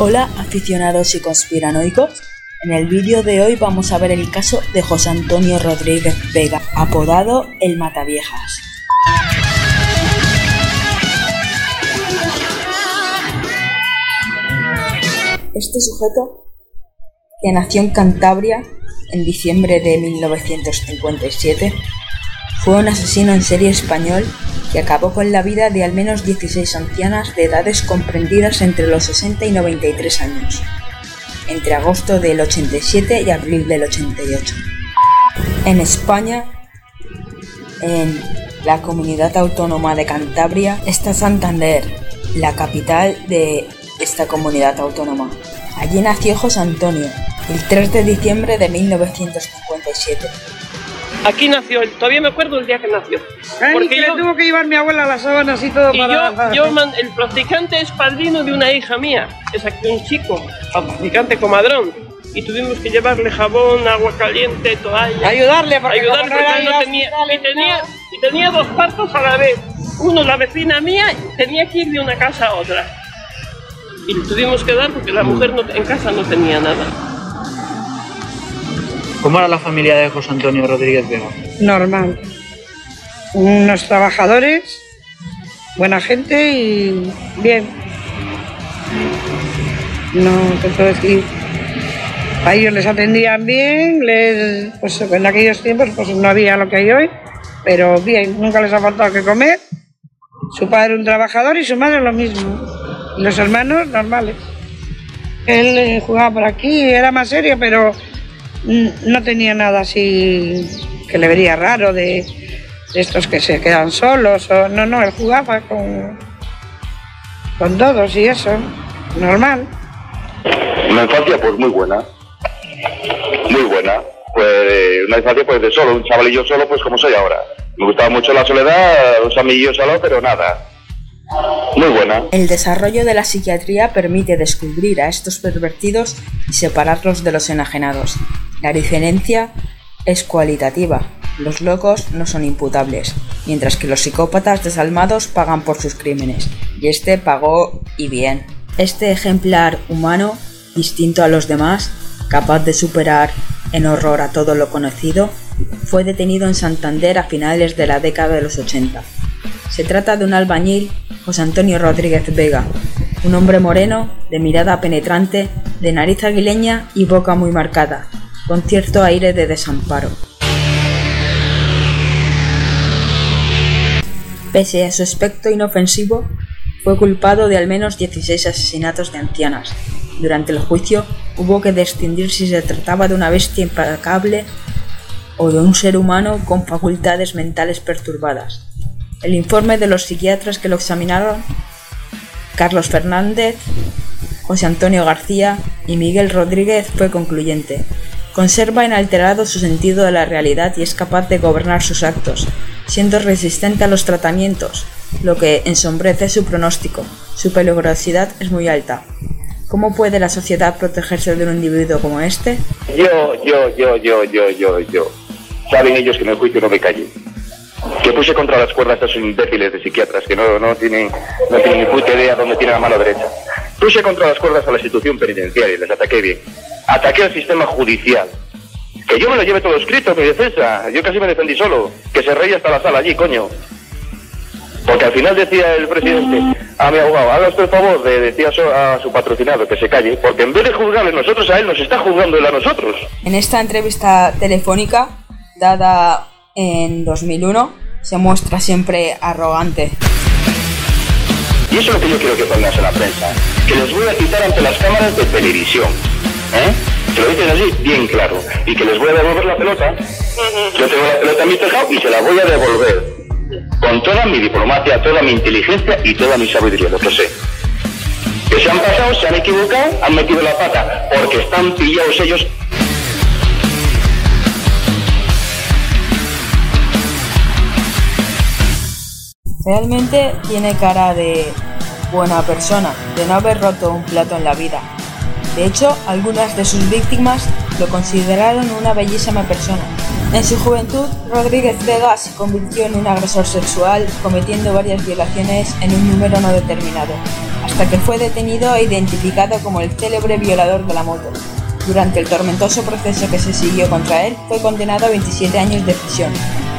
Hola aficionados y conspiranoicos. En el vídeo de hoy vamos a ver el caso de José Antonio Rodríguez Vega, apodado El Mataviejas. Este sujeto, que nació en Cantabria en diciembre de 1957, fue un asesino en serie español que acabó con la vida de al menos 16 ancianas de edades comprendidas entre los 60 y 93 años, entre agosto del 87 y abril del 88. En España, en la comunidad autónoma de Cantabria, está Santander, la capital de esta comunidad autónoma. Allí nació José Antonio, el 3 de diciembre de 1957 Aquí nació él, todavía me acuerdo el día que nació. porque yo, le tuvo que llevar mi abuela a las sábanas y todo y para... Yo, yo el practicante es padrino de una hija mía, es aquí un chico, practicante comadrón. Y tuvimos que llevarle jabón, agua caliente, toalla. Ayudarle, porque, Ayudarle porque no tenía, y tenía, y tenía dos partos a la vez. Uno, la vecina mía, tenía que ir de una casa a otra. Y le tuvimos que dar porque la mujer en casa no tenía nada. ¿Cómo era la familia de José Antonio Rodríguez Vega? Normal. Unos trabajadores, buena gente y bien. No te puedo decir. A ellos les atendían bien, pues en aquellos tiempos pues no había lo que hay hoy, pero bien, nunca les ha faltado que comer. Su padre un trabajador y su madre lo mismo. los hermanos normales. Él eh, jugaba por aquí, era más serio, pero no tenía nada así que le vería raro de, estos que se quedan solos. O, no, no, él jugaba con, con todos y eso, normal. Una infancia pues muy buena, muy buena. Pues una infancia pues de solo, un chavalillo solo pues como soy ahora. Me gustaba mucho la soledad, los amiguillos solo, pero nada. El desarrollo de la psiquiatría permite descubrir a estos pervertidos y separarlos de los enajenados. La diferencia es cualitativa. Los locos no son imputables, mientras que los psicópatas desalmados pagan por sus crímenes, y este pagó y bien. Este ejemplar humano, distinto a los demás, capaz de superar en horror a todo lo conocido, fue detenido en Santander a finales de la década de los 80. Se trata de un albañil, José Antonio Rodríguez Vega, un hombre moreno, de mirada penetrante, de nariz aguileña y boca muy marcada, con cierto aire de desamparo. Pese a su aspecto inofensivo, fue culpado de al menos 16 asesinatos de ancianas. Durante el juicio hubo que distinguir si se trataba de una bestia implacable o de un ser humano con facultades mentales perturbadas. El informe de los psiquiatras que lo examinaron, Carlos Fernández, José Antonio García y Miguel Rodríguez, fue concluyente. Conserva inalterado su sentido de la realidad y es capaz de gobernar sus actos, siendo resistente a los tratamientos, lo que ensombrece su pronóstico. Su peligrosidad es muy alta. ¿Cómo puede la sociedad protegerse de un individuo como este? Yo, yo, yo, yo, yo, yo, yo. Saben ellos que en el juicio no me callé. Puse contra las cuerdas a esos imbéciles de psiquiatras que no, no, tienen, no tienen ni puta idea dónde tienen la mano derecha. Puse contra las cuerdas a la institución penitenciaria y les ataqué bien ataqué al sistema judicial. Que yo me lo lleve todo escrito, mi defensa. Yo casi me defendí solo. Que se reía hasta la sala allí, coño. Porque al final decía el presidente a mi abogado, haga usted el favor de decir a su patrocinado que se calle, porque en vez de juzgarle nosotros a él, nos está juzgando él a nosotros. En esta entrevista telefónica, dada en 2001, se muestra siempre arrogante. Y eso es lo que yo quiero que pongas en la prensa, que les voy a quitar ante las cámaras de televisión. ¿Eh? Se lo dicen así, bien claro. Y que les voy a devolver la pelota. Yo tengo la pelota en mi tejado y se la voy a devolver. Con toda mi diplomacia, toda mi inteligencia y toda mi sabiduría, lo que sé. Que se han pasado, se han equivocado, han metido la pata, porque están pillados ellos Realmente tiene cara de buena persona, de no haber roto un plato en la vida, de hecho, algunas de sus víctimas lo consideraron una bellísima persona, En su juventud, Rodríguez Vega se convirtió en un agresor sexual, cometiendo varias violaciones en un número no determinado, hasta que fue detenido e identificado como el célebre violador de la moto. Durante el tormentoso proceso que se siguió contra él, fue condenado a 27 años de prisión,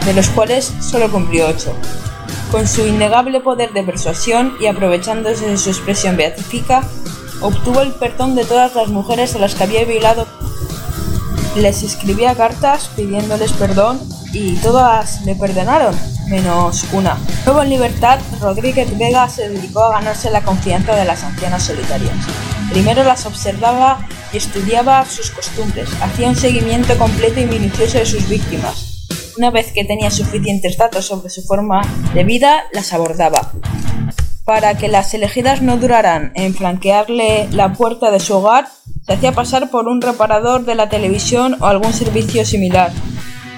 de los cuales solo cumplió 8. Con su innegable poder de persuasión y aprovechándose de su expresión beatífica, obtuvo el perdón de todas las mujeres a las que había violado les escribía cartas pidiéndoles perdón y todas le perdonaron, menos una. Luego en libertad, Rodríguez Vega se dedicó a ganarse la confianza de las ancianas solitarias. Primero las observaba y estudiaba sus costumbres, hacía un seguimiento completo y minucioso de sus víctimas. Una vez que tenía suficientes datos sobre su forma de vida, las abordaba. Para que las elegidas no duraran en flanquearle la puerta de su hogar, se hacía pasar por un reparador de la televisión o algún servicio similar.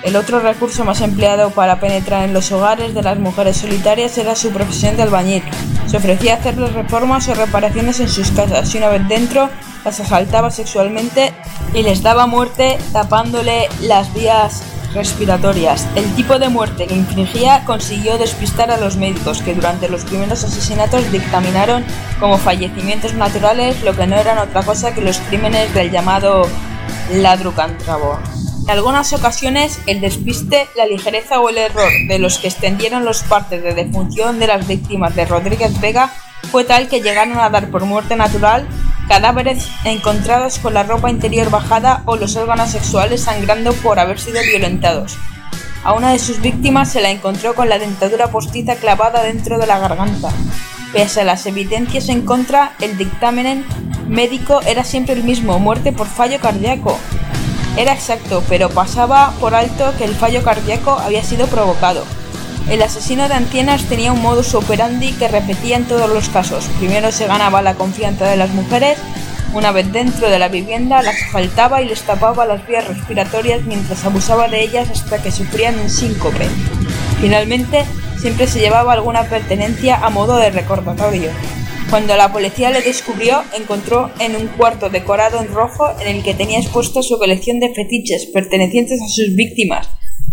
El otro recurso más empleado para penetrar en los hogares de las mujeres solitarias era su profesión de albañil. Se ofrecía hacerles reformas o reparaciones en sus casas y una vez dentro las asaltaba sexualmente y les daba muerte tapándole las vías respiratorias. El tipo de muerte que infringía consiguió despistar a los médicos que durante los primeros asesinatos dictaminaron como fallecimientos naturales lo que no eran otra cosa que los crímenes del llamado ladrucántrabo. En algunas ocasiones, el despiste, la ligereza o el error de los que extendieron los partes de defunción de las víctimas de Rodríguez Vega fue tal que llegaron a dar por muerte natural cadáveres encontrados con la ropa interior bajada o los órganos sexuales sangrando por haber sido violentados. A una de sus víctimas se la encontró con la dentadura postiza clavada dentro de la garganta. Pese a las evidencias en contra, el dictamen médico era siempre el mismo, muerte por fallo cardíaco. Era exacto, pero pasaba por alto que el fallo cardíaco había sido provocado. El asesino de ancianas tenía un modus operandi que repetía en todos los casos. Primero se ganaba la confianza de las mujeres, una vez dentro de la vivienda las asaltaba y les tapaba las vías respiratorias mientras abusaba de ellas hasta que sufrían un síncope. Finalmente, siempre se llevaba alguna pertenencia a modo de recordatorio. Cuando la policía le descubrió, encontró en un cuarto decorado en rojo en el que tenía expuesta su colección de fetiches pertenecientes a sus víctimas,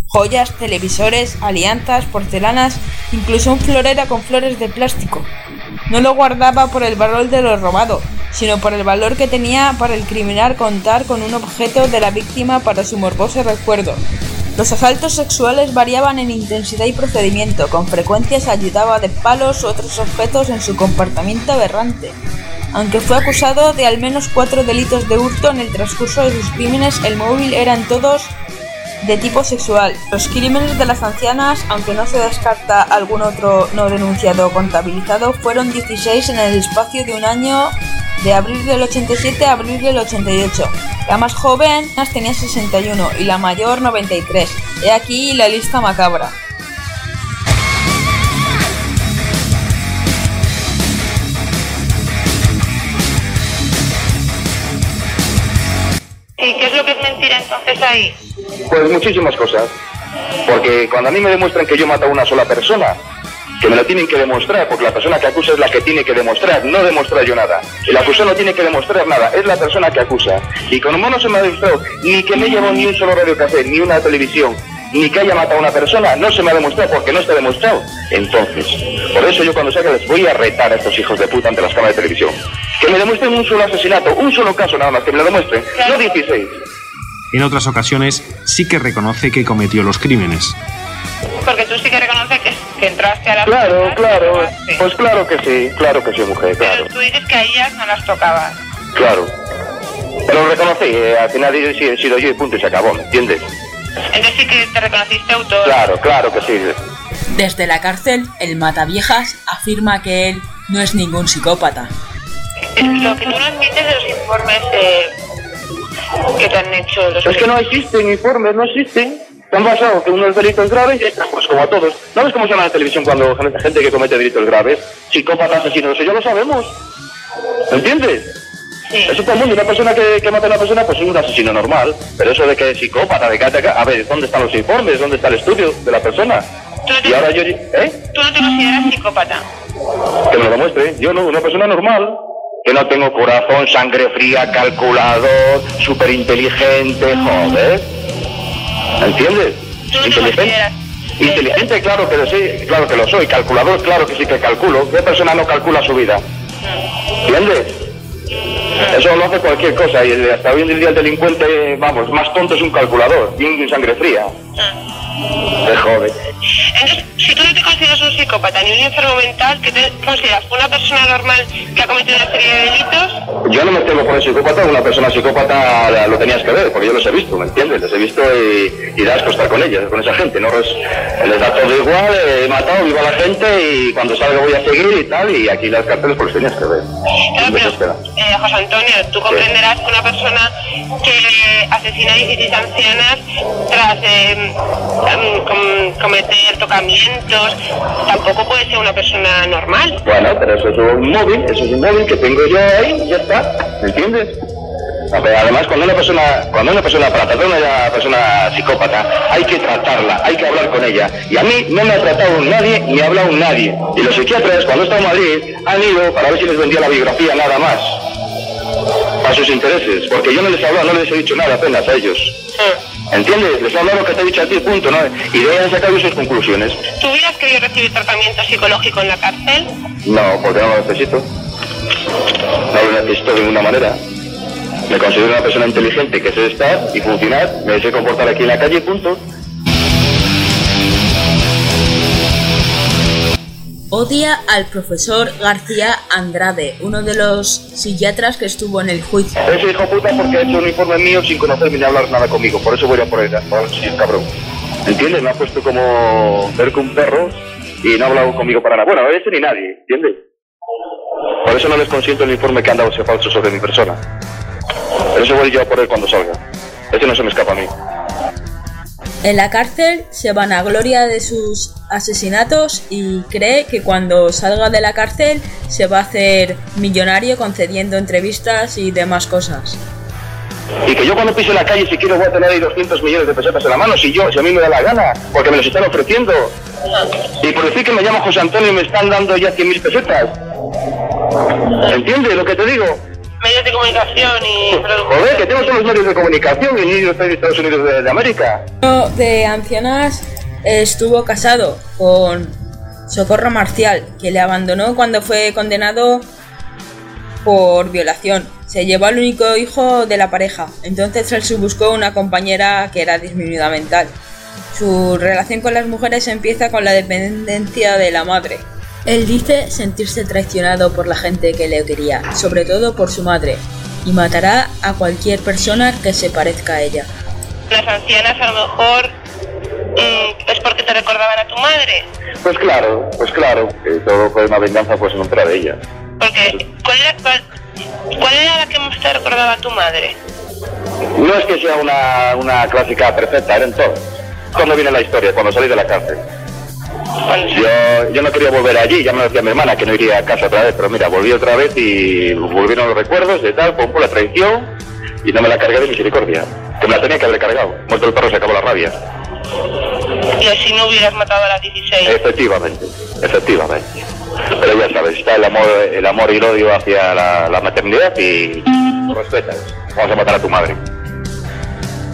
joyas, televisores, alianzas, porcelanas, incluso un florero con flores de plástico. No lo guardaba por el valor de lo robado, sino por el valor que tenía para el criminal contar con un objeto de la víctima para su morboso recuerdo. Los asaltos sexuales variaban en intensidad y procedimiento, con frecuencia se ayudaba de palos u otros objetos en su comportamiento aberrante. Aunque fue acusado de al menos cuatro delitos de hurto en el transcurso de sus crímenes, el móvil eran todos de tipo sexual. Los crímenes de las ancianas, aunque no se descarta algún otro no denunciado o contabilizado, fueron 16 en el espacio de un año de abril del 87 a abril del 88. La más joven tenía 61 y la mayor 93. He aquí la lista macabra. ¿Y qué es lo que es mentira entonces ahí? Pues muchísimas cosas. Porque cuando a mí me demuestran que yo mato a una sola persona, que me lo tienen que demostrar, porque la persona que acusa es la que tiene que demostrar, no demuestra yo nada. El acusado no tiene que demostrar nada, es la persona que acusa. Y como no se me ha demostrado ni que me llevo ni un solo radio café, ni una televisión, ni que haya matado a una persona, no se me ha demostrado porque no está demostrado. Entonces, por eso yo cuando salga les voy a retar a estos hijos de puta ante las cámaras de televisión. Que me demuestren un solo asesinato, un solo caso nada más, que me lo demuestren, no 16. En otras ocasiones sí que reconoce que cometió los crímenes. Porque tú sí que reconoces que, que entraste a la Claro, claro, pues claro que sí, claro que sí, mujer, claro, Pero tú dices que a ellas no las tocabas. claro. Pero lo reconocí, eh, al final he sido- he sido yo y punto y se acabó, ¿me entiendes? Entonces sí que te reconociste autor. Claro, claro que sí. Desde la cárcel, el Mataviejas afirma que él no es ningún psicópata. Lo que tú no admites de los informes eh, que te han hecho los Es que no existen informes, no existen. ¿Te han pasado que unos delitos graves? Pues como a todos. ¿No ves cómo se llama en la televisión cuando gente, gente que comete delitos graves? Psicópatas, asesinos, eso ya lo sabemos. ¿Me entiendes? Sí. Eso todo el mundo, una persona que, que mata a una persona, pues es un asesino normal. Pero eso de que es psicópata, de que ataca- a ver, ¿dónde están los informes? ¿Dónde está el estudio de la persona? Tú no te, Y ahora yo, ¿eh? tú no te consideras psicópata. Que me lo demuestre. Yo no, una persona normal. Que no tengo corazón, sangre fría, calculador, súper inteligente, joder. ¿Entiendes? ¿Tú no te Inteligente. Inteligente, claro, pero sí, claro que lo soy. Calculador, claro que sí que calculo. ¿Qué persona no calcula su vida? ¿Entiendes? Eso lo hace cualquier cosa y hasta hoy en día el delincuente, vamos, más tonto es un calculador, bien sangre fría. Se jode. Entonces, si tú no te consideras un psicópata ni un enfermo mental, ¿qué te consideras? ¿Una persona normal que ha cometido una serie de delitos? Yo no me tengo por el psicópata, una persona psicópata la- lo tenías que ver, porque yo los he visto, ¿me entiendes? Les he visto y, y da asco estar con ellos, con esa gente, ¿no? Les, les da todo igual, he matado, viva la gente y cuando salga voy a seguir y tal, y aquí las carteles pues los tenías que ver. Claro, pero, eh, José Antonio, tú comprenderás que una persona que asesina a 16 ancianas tras eh, cometer tocamientos, tampoco puede ser una persona normal. Bueno, pero eso es un móvil, eso es un móvil que tengo yo ahí y ya está, ¿me entiendes? Además, cuando una persona, cuando una persona, para tratar a una persona psicópata, hay que tratarla, hay que hablar con ella. Y a mí no me ha tratado nadie, ni ha hablado nadie. Y los psiquiatras, cuando he estado en Madrid, han ido para ver si les vendía la biografía nada más. A sus intereses, porque yo no les he hablado, no les he dicho nada apenas a ellos. ¿Entiendes? Les he hablado lo que te he dicho a ti, punto, ¿no? Y de ahí han sacado sus conclusiones. ¿Tú hubieras querido recibir tratamiento psicológico en la cárcel? No, porque no lo necesito. No lo necesito de ninguna manera. Me considero una persona inteligente que sé estar y funcionar, me sé comportar aquí en la calle, punto. Odia al profesor García Andrade, uno de los psiquiatras que estuvo en el juicio. Ese hijo puta porque ha hecho un informe mío sin conocerme ni hablar nada conmigo, por eso voy a por él, por si es cabrón. ¿Entiendes? Me ha puesto como ver que un perro y no ha hablado conmigo para nada. Bueno, ese ni nadie, ¿entiendes? Por eso no les consiento el informe que han dado ese falso sobre mi persona. Pero eso voy yo a por él cuando salga. Ese no se me escapa a mí. En la cárcel se vanagloria de sus asesinatos y cree que cuando salga de la cárcel se va a hacer millonario concediendo entrevistas y demás cosas. Y que yo cuando pise la calle, si quiero, voy a tener ahí 200 millones de pesetas en la mano, si yo, si a mí me da la gana, porque me los están ofreciendo. Y por decir que me llamo José Antonio y me están dando ya 100.000 pesetas. ¿Entiendes lo que te digo? Medios de comunicación y... Joder, que tengo todos los medios de comunicación y ni yo estoy de Estados Unidos de, de América. Uno de ancianas estuvo casado con Socorro Marcial, que le abandonó cuando fue condenado por violación. Se llevó al único hijo de la pareja. Entonces él se buscó una compañera que era disminuida mental. Su relación con las mujeres empieza con la dependencia de la madre. Él dice sentirse traicionado por la gente que le quería, sobre todo por su madre, y matará a cualquier persona que se parezca a ella. Las ancianas a lo mejor mm, es porque te recordaban a tu madre. Pues claro, pues claro, que todo fue una venganza pues en contra de ella. Porque, ¿cuál era, cuál, cuál era la que más te recordaba a tu madre? No es que sea una, una clásica perfecta, eran todas. Cuando viene la historia, cuando salí de la cárcel. Yo, yo no quería volver allí, ya me lo decía mi hermana que no iría a casa otra vez, pero mira, volví otra vez y volvieron los recuerdos de tal, pum, la traición y no me la cargué de misericordia, que me la tenía que haber cargado. Muerto el perro se acabó la rabia. Y así no hubieras matado a las 16. Efectivamente, efectivamente. Pero ya sabes, está el amor, el amor y el odio hacia la, la maternidad y respetas. Vamos a matar a tu madre.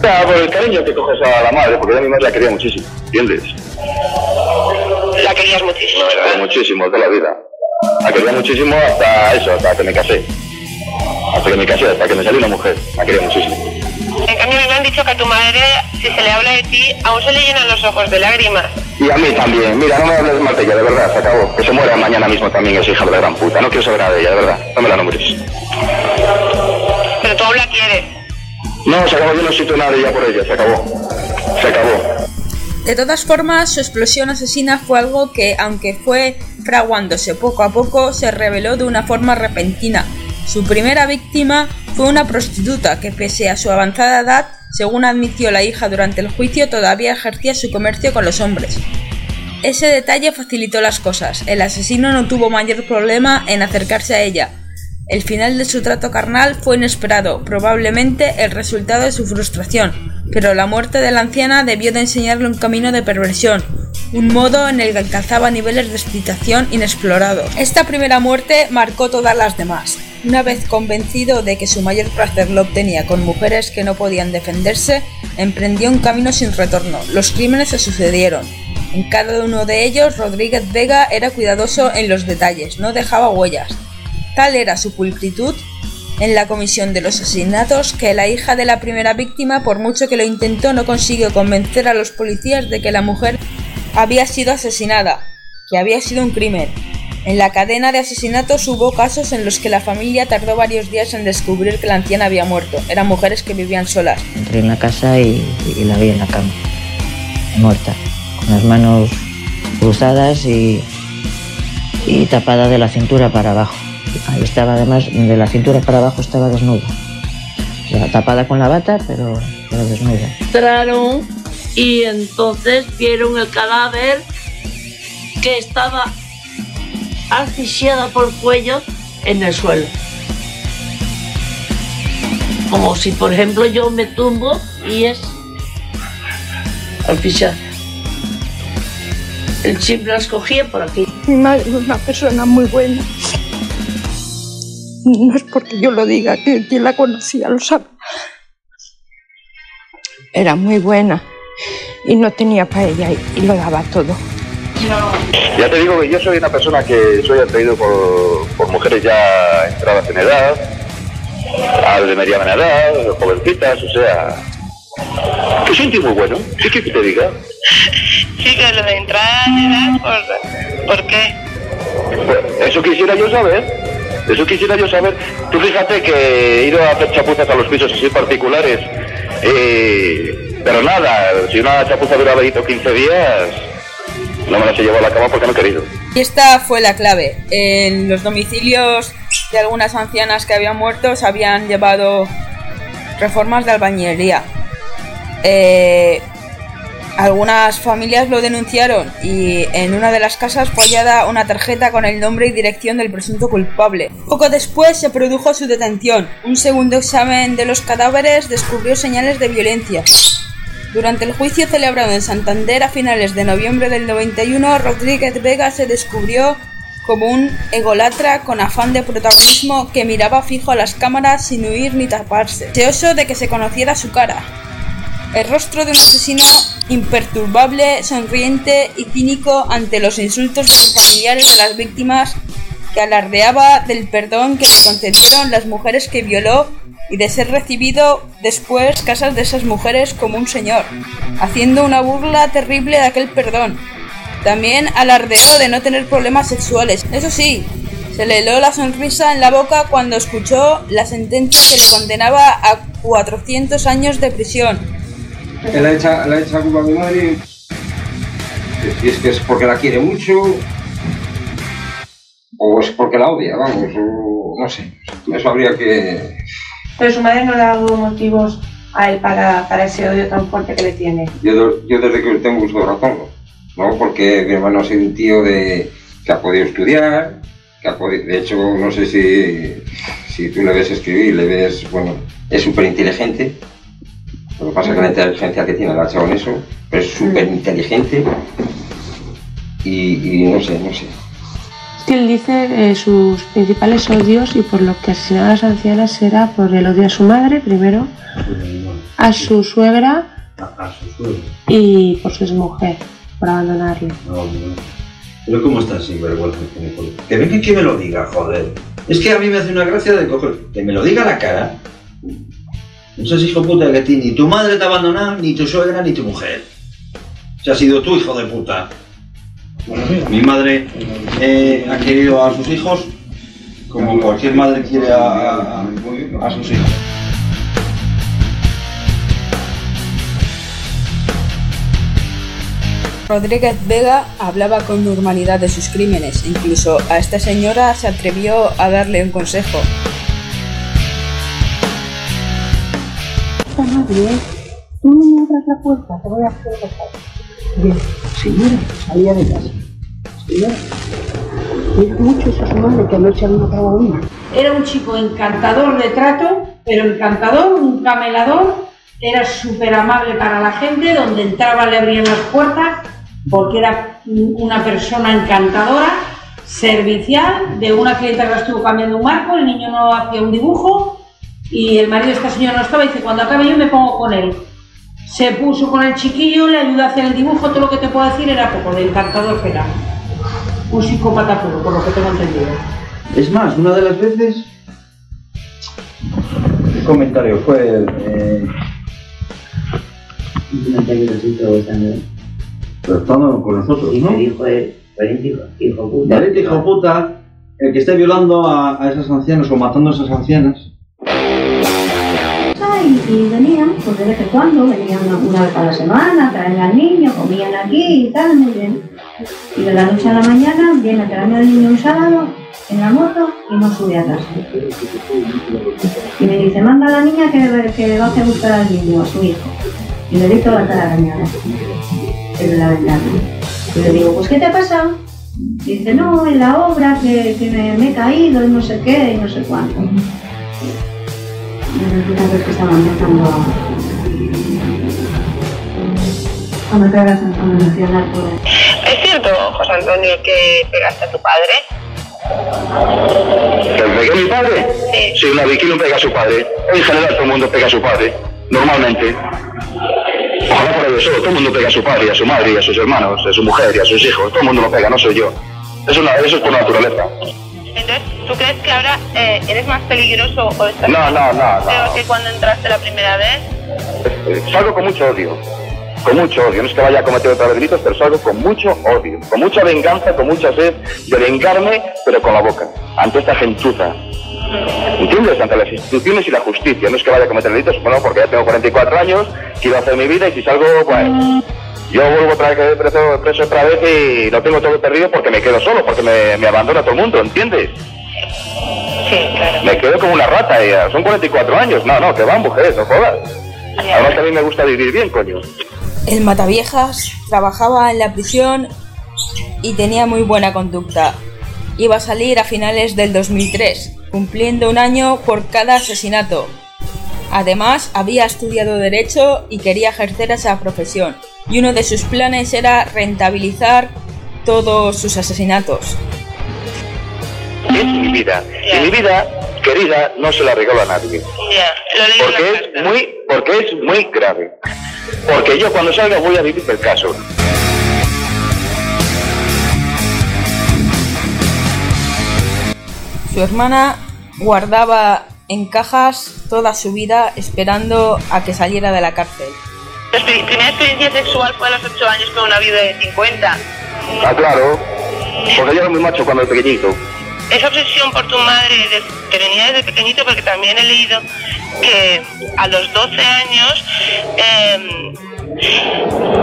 Ya, por el cariño que coges a la madre, porque yo a mi madre la quería muchísimo, ¿entiendes? La querías muchísimo, ¿verdad? Muchísimo, toda la vida. La quería muchísimo hasta eso, hasta que me casé. Hasta que me casé, hasta que me salió una mujer. La quería muchísimo. En cambio, me han dicho que a tu madre, si se le habla de ti, aún se le llenan los ojos de lágrimas. Y a mí también. Mira, no me hables mal de ella, de verdad, se acabó. Que se muera mañana mismo también esa hija de la gran puta. No quiero saber nada de ella, de verdad. No me la nombres. Pero tú aún la quieres. No, se acabó, yo no siento nada de ella por ella, se acabó. Se acabó. De todas formas, su explosión asesina fue algo que, aunque fue fraguándose poco a poco, se reveló de una forma repentina. Su primera víctima fue una prostituta que, pese a su avanzada edad, según admitió la hija durante el juicio, todavía ejercía su comercio con los hombres. Ese detalle facilitó las cosas. El asesino no tuvo mayor problema en acercarse a ella. El final de su trato carnal fue inesperado, probablemente el resultado de su frustración, pero la muerte de la anciana debió de enseñarle un camino de perversión, un modo en el que alcanzaba niveles de excitación inexplorados. Esta primera muerte marcó todas las demás. Una vez convencido de que su mayor placer lo obtenía con mujeres que no podían defenderse, emprendió un camino sin retorno. Los crímenes se sucedieron. En cada uno de ellos, Rodríguez Vega era cuidadoso en los detalles, no dejaba huellas. Tal era su pulcritud en la comisión de los asesinatos que la hija de la primera víctima, por mucho que lo intentó, no consiguió convencer a los policías de que la mujer había sido asesinada, que había sido un crimen. En la cadena de asesinatos hubo casos en los que la familia tardó varios días en descubrir que la anciana había muerto. Eran mujeres que vivían solas. Entré en la casa y, la vi en la cama, muerta, con las manos cruzadas y tapada de la cintura para abajo. Ahí estaba además, de la cintura para abajo estaba desnuda. O sea, tapada con la bata, pero, pero desnuda. Entraron y entonces vieron el cadáver que estaba asfixiada por el cuello en el suelo. Como si, por ejemplo, yo me tumbo y es asfixiada. El chip la escogía por aquí. Mi madre es una persona muy buena. No es porque yo lo diga, que quien la conocía lo sabe. Era muy buena y no tenía para ella y, y lo daba todo. Ya te digo que yo soy una persona que soy atraído por, por mujeres ya entradas en edad, al de mediana edad, jovencitas, o sea... Que tío muy bueno, ¿qué quieres que te diga? Sí, que lo de entrada de edad, ¿por, ¿por qué? Eso quisiera yo saber. Eso quisiera yo saber. Tú fíjate que he ido a hacer chapuzas a los pisos así particulares. eh, pero nada, si una chapuza dura 20 o 15 días, no me las he llevado a la cama porque no he querido. Y esta fue la clave. En los domicilios de algunas ancianas que habían muerto se habían llevado reformas de albañilería. Eh, algunas familias lo denunciaron y en una de las casas fue hallada una tarjeta con el nombre y dirección del presunto culpable. Poco después se produjo su detención. Un segundo examen de los cadáveres descubrió señales de violencia. Durante el juicio celebrado en Santander a finales de noviembre del 91, Rodríguez Vega se descubrió como un egolatra con afán de protagonismo que miraba fijo a las cámaras sin huir ni taparse, deseoso de que se conociera su cara. El rostro de un asesino imperturbable, sonriente y cínico ante los insultos de los familiares de las víctimas que alardeaba del perdón que le concedieron las mujeres que violó y de ser recibido después casas de esas mujeres como un señor, haciendo una burla terrible de aquel perdón. También alardeó de no tener problemas sexuales. Eso sí, se le heló la sonrisa en la boca cuando escuchó la sentencia que le condenaba a 400 años de prisión. Él ha hecho, le ha hecho culpa a mi madre. Si es que es porque la quiere mucho. O es porque la odia, vamos. O no sé. Eso habría que. Pero su madre no le ha dado motivos a él para, para ese odio tan fuerte que le tiene. Yo, yo desde que tengo uso de razón, ¿no? Porque mi hermano ha sido un tío de, que ha podido estudiar, que ha podido, de hecho, no sé si, si tú le ves escribir, le ves, bueno, es súper inteligente. Lo que pasa es que la inteligencia que tiene la eso, pero es súper inteligente y, y no sé, no sé. Es que él dice eh, sus principales odios y por lo que asesinaba a las ancianas era por el odio a su madre, primero, a su suegra y por su mujer, por abandonarle. No, no. Pero ¿cómo está sin vergüenza que me? Que venga y que me lo diga, joder. Es que a mí me hace una gracia de coger, que me lo diga a la cara. Seas hijo puta que a ti ni tu madre te ha abandonado, ni tu suegra, ni tu mujer. Se ha sido tu hijo de puta. Mi madre eh, ha querido a sus hijos como cualquier madre quiere a- a sus hijos. Rodríguez Vega hablaba con normalidad de sus crímenes, incluso a esta señora se atrevió a darle un consejo. Tú me la puerta, te voy a hacer Bien, de casa. Cuida mucho que una. Era un chico encantador de trato, pero encantador, un camelador, era súper amable para la gente, donde entraba le abrían las puertas, porque era una persona encantadora servicial de una clienta que estuvo cambiando un marco, el niño no hacía un dibujo y el marido de esta señora no estaba y dice, cuando acabe yo me pongo con él. Se puso con el chiquillo, le ayudó a hacer el dibujo, todo lo que te puedo decir era poco, de encantador que era. Un psicópata puro, por lo que tengo entendido. Es más, una de las veces. ¿Qué comentario fue? Eh, Un comentario que con nosotros, Y ¿no? me dijo él, hijo, hijo puta. Valiente hijo puta, el que esté violando a, a esas ancianas o matando a esas ancianas. Y, y venían, pues de vez en cuando, venían una, vez a la semana, traen al niño, comían aquí y tal, muy bien. Y de la noche a la mañana viene a traerme al niño un sábado en la moto y no sube a casa. Y me dice, manda a la niña que, que va a hacer buscar al niño, a su hijo. Y le dicto la cara arañada en la ventana. Y le digo, pues ¿qué te ha pasado? Dice, no, en la obra que, que me he caído y no sé qué y no sé cuánto. Que es que estaban empezando a... a meter a sensacional por ahí. ¿Es cierto, José Antonio, que pegaste a tu padre? ¿Que pegué a mi padre? Sí. una Vicky pega a su padre. En general todo el mundo pega a su padre. Normalmente. Ojalá por ello solo. Todo el mundo pega a su padre, a su madre, a sus hermanos, a su mujer y a sus hijos. Todo el mundo lo pega, no soy yo. Es una, eso es por naturaleza. Entonces, ¿tú crees que ahora eh, eres más peligroso o estás No, no, no, no. que cuando entraste la primera vez? Eh, Salgo con mucho odio. Con mucho odio. No es que vaya a cometer otra vez delitos, pero salgo con mucho odio. Con mucha venganza, con mucha sed de vengarme, pero con la boca. Ante esta gentuza. ¿Entiendes? Ante las instituciones y la justicia. No es que vaya a cometer delitos, bueno, porque ya tengo 44 años, quiero hacer mi vida y si salgo, pues. Yo vuelvo otra vez preso, preso otra vez y lo tengo todo perdido porque me quedo solo, porque me, me abandona todo el mundo, ¿entiendes? Sí, claro. Me quedo como una rata, ah, son 44 años. No, no, que van mujeres, no jodas. Además también me gusta vivir bien, coño. El Mataviejas trabajaba en la prisión y tenía muy buena conducta. Iba a salir a finales del 2003, cumpliendo un año por cada asesinato. Además, había estudiado Derecho y quería ejercer esa profesión, y uno de sus planes era rentabilizar todos sus asesinatos. Es mi vida. Y mi vida, querida, no se la regalo a nadie. Lo Porque es muy, porque es muy grave. Porque yo cuando salga voy a vivir el caso. Su hermana guardaba en cajas toda su vida esperando a que saliera de la cárcel. Primera experiencia sexual fue a los 8 años con una vida de 50. Ah, claro. Porque yo era muy macho cuando era pequeñito. Esa obsesión por tu madre que venía desde pequeñito, porque también he leído que a los 12 años em,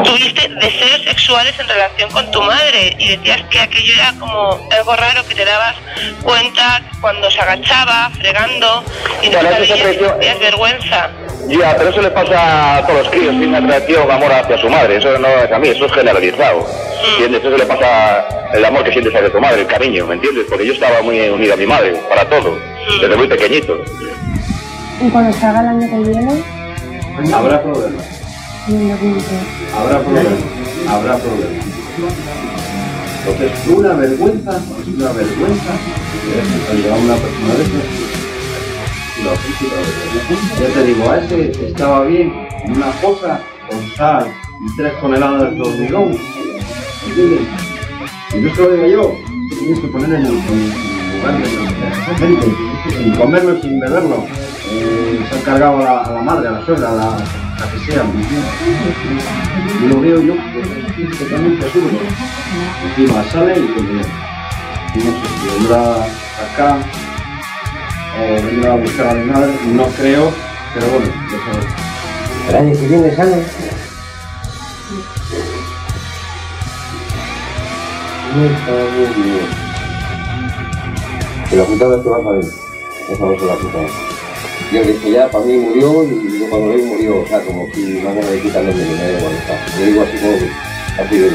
tuviste deseos sexuales en relación con tu madre y decías que aquello era como algo raro que te dabas cuenta cuando se agachaba, fregando y no apreció- sentías vergüenza. Ya, pero eso le pasa a todos los críos, tiene atracción, amor hacia su madre, eso no es a mí, eso es generalizado. ¿Entiendes? Eso le pasa el amor que sientes hacia tu madre, el cariño, ¿me entiendes? Porque yo estaba muy unido a mi madre, para todo, desde muy pequeñito. Y cuando salga el año que viene, Habrá problemas. Habrá problemas. Habrá problemas. Entonces, una vergüenza, es una vergüenza que a una persona de Ya te digo, a ese estaba bien en una fosa con sal y tres toneladas de hormigón. Y no se lo digo yo, tienes que poner en el, lugar de la gente, sin comerlo, sin beberlo. Eh, se han cargado a la, madre, a la suegra, a la, que sea. Y lo veo yo, pues, es totalmente absurdo. Encima sale y bien. Y no sé si vendrá acá o a buscar a mi madre, no creo, pero bueno, ya sabes. El año que viene sale. No está bien, la que va a salir. Esa va a ser la putada. Yo dije ya, para mí murió y yo cuando lo vi murió, o sea, como si mañana le quitan el veneno, me da igual, está. Yo digo así como así de.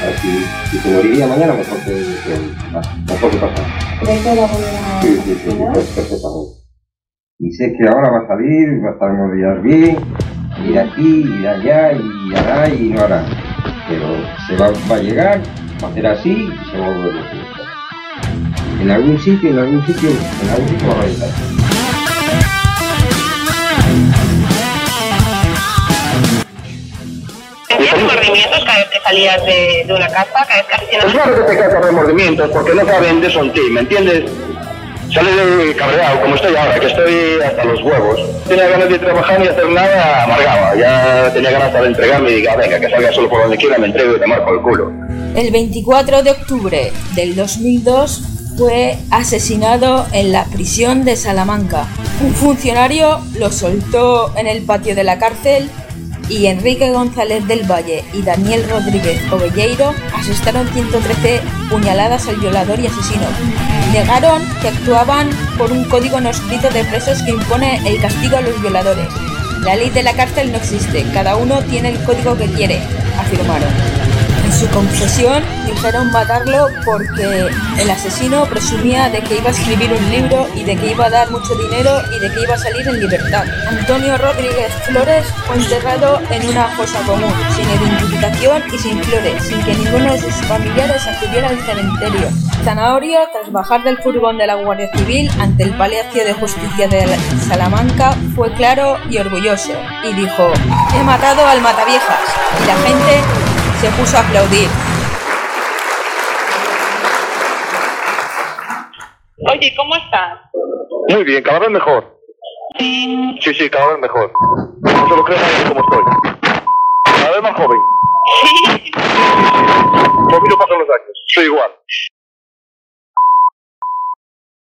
Así, si se moriría mañana, mejor que, que mejor que pasar. ¿Crees que va a volver a Sí, sí, sí, perfectamente. Y sé que ahora va a salir, va a estar unos días bien, ir aquí, ir allá, y hará y no hará. Pero se va, va a llegar, va a hacer así y se va a volver a hacer. En algún sitio, en algún sitio, en algún sitio va a reventar. Cada vez que salías de, de una casa? Cada vez que hacías Pues claro que te causa remordimientos, porque no saben de eso en ti, ¿me entiendes? Sale de cabreado, como estoy ahora, que estoy hasta los huevos. Tenía ganas de trabajar ni hacer nada, amargaba. Ya tenía ganas de entregarme y diga, venga, que salga solo por donde quiera, me entrego y te marco el culo. El 24 de octubre del 2002 fue asesinado en la prisión de Salamanca. Un funcionario lo soltó en el patio de la cárcel y Enrique González del Valle y Daniel Rodríguez Ovelleiro asestaron 113 puñaladas al violador y asesino. Negaron que actuaban por un código no escrito de presos que impone el castigo a los violadores. La ley de la cárcel no existe, cada uno tiene el código que quiere, afirmaron. En su confesión dijeron matarlo porque el asesino presumía de que iba a escribir un libro y de que iba a dar mucho dinero y de que iba a salir en libertad. Antonio Rodríguez Flores fue enterrado en una fosa común, sin identificación y sin flores, sin que ninguno de sus familiares acudiera al cementerio. Zanahorio, tras bajar del furgón de la Guardia Civil ante el Palacio de Justicia de Salamanca, fue claro y orgulloso y dijo, he matado al mataviejas y la gente se puso a aplaudir. Oye, ¿cómo estás? Muy bien, cada vez mejor. Sí. Sí, sí, cada vez mejor. No se lo creo como estoy. Cada vez más joven. Sí. Conmigo pasan los años, soy igual.